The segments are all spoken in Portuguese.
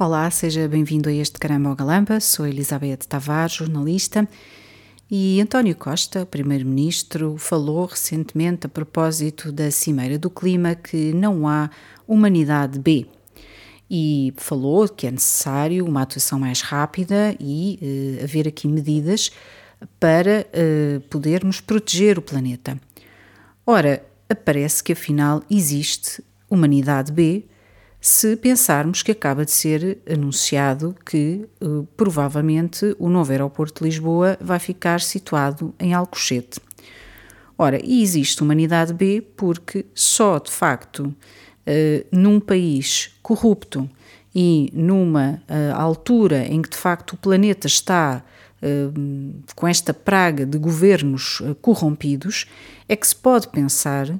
Olá, seja bem-vindo a este Caramba Galampa. Sou Elizabeth Tavares, jornalista. E António Costa, primeiro-ministro, falou recentemente a propósito da Cimeira do Clima que não há humanidade B. E falou que é necessário uma atuação mais rápida e uh, haver aqui medidas para uh, podermos proteger o planeta. Ora, parece que afinal existe humanidade B se pensarmos que acaba de ser anunciado que uh, provavelmente o novo aeroporto de Lisboa vai ficar situado em Alcochete. Ora, e existe humanidade B porque só de facto uh, num país corrupto e numa uh, altura em que de facto o planeta está com esta praga de governos corrompidos, é que se pode pensar eh,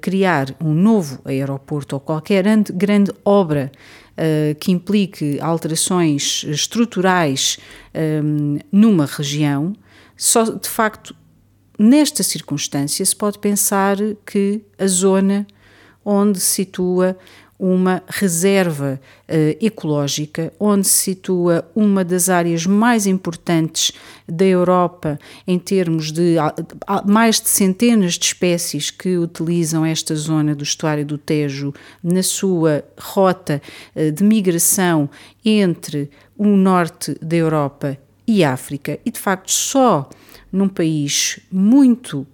criar um novo aeroporto ou qualquer grande obra uh, que implique alterações estruturais um, eh, numa região, só de facto nesta circunstância se pode pensar que a zona onde se situa uma reserva uh, ecológica, onde se situa uma das áreas mais importantes da Europa em termos de mais de centenas de espécies que utilizam esta zona do estuário do Tejo na sua rota uh, de migração entre o norte da Europa e África, e de facto só num país muito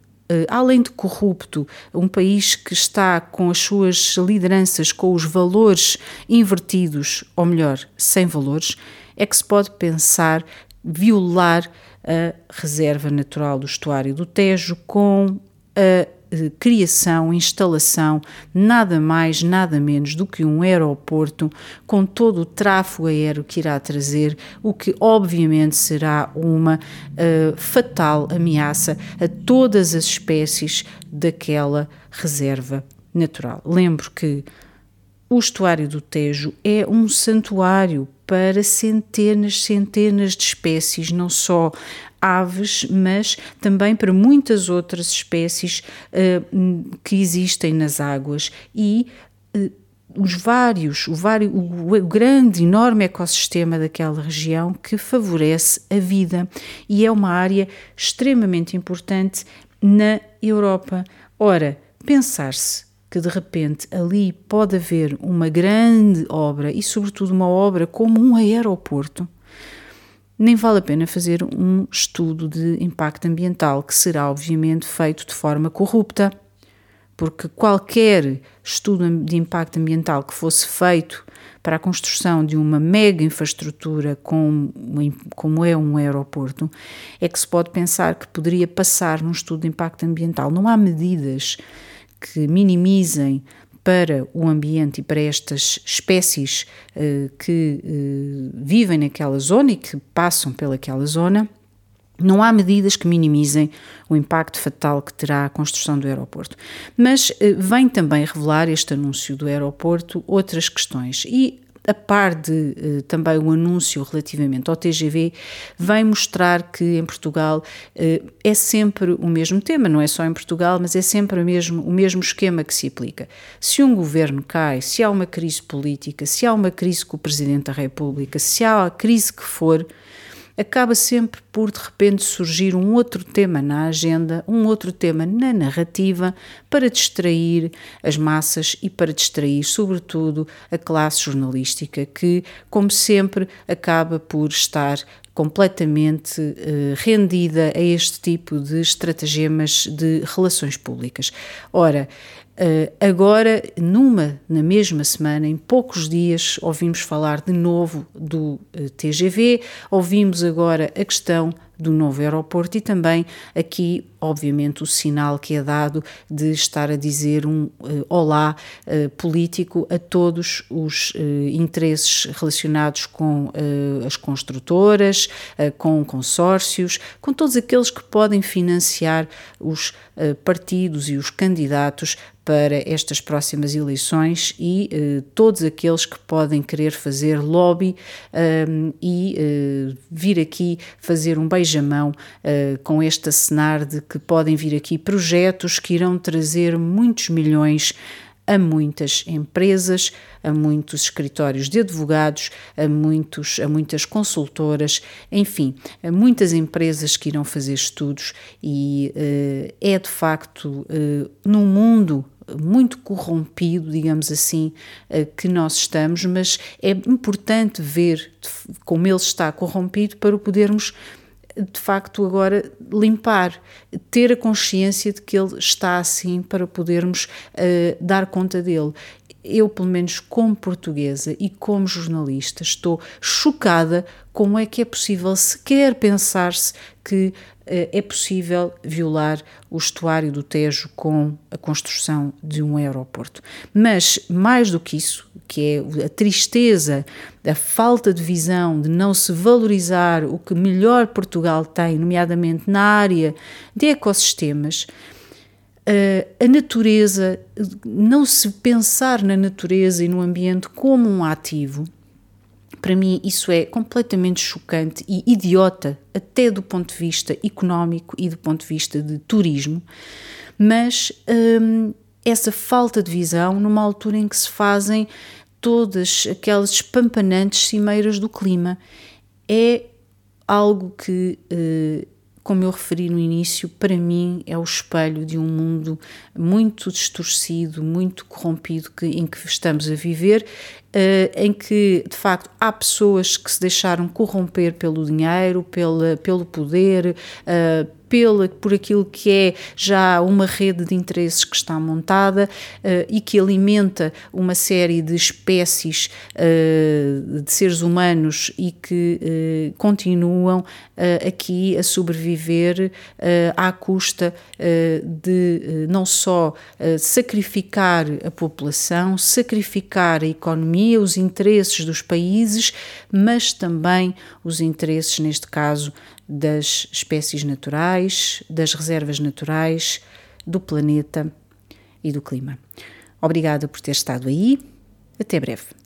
além de corrupto, um país que está com as suas lideranças, com os valores invertidos, ou melhor, sem valores, é que se pode pensar violar a reserva natural do estuário do Tejo com a criação, instalação, nada mais, nada menos do que um aeroporto com todo o tráfego aéreo que irá trazer, o que obviamente será uma uh, fatal ameaça a todas as espécies daquela reserva natural. Lembro que o estuário do Tejo é um santuário para centenas, centenas de espécies, não só aves, mas também para muitas outras espécies uh, que existem nas águas e uh, os vários, o, o, o, grande, enorme ecossistema daquela região que favorece a vida e é uma área extremamente importante na Europa. Ora, pensar-se que de repente ali pode haver uma grande obra e, sobretudo, uma obra como um aeroporto, nem vale a pena fazer um estudo de impacto ambiental, que será obviamente feito de forma corrupta, porque qualquer estudo de impacto ambiental que fosse feito para a construção de uma mega infraestrutura como, como é um aeroporto, é que se pode pensar que poderia passar num estudo de impacto ambiental. Não há medidas que minimizem para o ambiente e para estas espécies uh, que uh, vivem naquela zona e que passam pelaquela zona, não há medidas que minimizem o impacto fatal que terá a construção do aeroporto. Mas uh, vem também revelar este anúncio do aeroporto outras questões e a par de eh, também o anúncio relativamente ao TGV, vem mostrar que em Portugal eh, é sempre o mesmo tema, não é só em Portugal, mas é sempre o mesmo, o mesmo esquema que se aplica. Se um governo cai, se há uma crise política, se há uma crise com o Presidente da República, se há a crise que for, acaba sempre por de repente surgir um outro tema na agenda, um outro tema na narrativa para distrair as massas e para distrair, sobretudo, a classe jornalística, que, como sempre, acaba por estar completamente uh, rendida a este tipo de estratagemas de relações públicas. Ora, Uh, agora, numa, na mesma semana, em poucos dias, ouvimos falar de novo do eh, TGV, ouvimos agora a questão do novo aeroporto e também aqui, obviamente, o sinal que é dado de estar a dizer um uh, olá uh, político a todos os uh, interesses relacionados com as construtoras, com consórcios, com todos aqueles que podem financiar os partidos e os candidatos para estas próximas eleições e eh, todos aqueles que podem querer fazer lobby um, e eh, vir aqui fazer um beijamão uh, com este acenar de que podem vir aqui projetos que irão trazer muitos milhões a muitas empresas, a muitos escritórios de advogados, a, muitos, a muitas consultoras, enfim, a muitas empresas que irão fazer estudos e uh, é de facto num mundo muito corrompido, digamos assim, uh, que nós estamos, mas é importante ver como ele está corrompido para o podermos de facto agora limpar, ter a consciência de que ele está assim para podermos uh, dar conta dele. Eu, pelo menos como portuguesa e como jornalista, estou chocada como é que é possível sequer pensar-se que uh, é possível violar o estuário do Tejo com a construção de um aeroporto. Mas, mais do que isso, que é a tristeza, a falta de visão, de não se valorizar o que melhor Portugal tem, nomeadamente na área de ecossistemas, eh, a natureza, não se pensar na natureza e no ambiente como um ativo, para mim isso é completamente chocante e idiota, até do ponto de vista económico e do ponto de vista de turismo, mas hum, essa falta de visão numa altura em que se fazem todas aquelas espampanantes cimeiras do clima. É algo que, eh, como eu referi no início, para mim é o espelho de um mundo muito distorcido, muito corrompido que, em que estamos a viver, em que de facto há pessoas que se deixaram corromper pelo dinheiro, pela, pelo poder, eh, pela, por aquilo que é já uma rede de interesses que está montada uh, e que alimenta uma série de espécies uh, de seres humanos e que uh, continuam aqui a sobreviver à custa de não só sacrificar a população, sacrificar a os interesses dos países, mas também os interesses, neste caso, das espécies naturais, das reservas naturais, do planeta e do clima. Obrigada por ter estado aí. Até breve.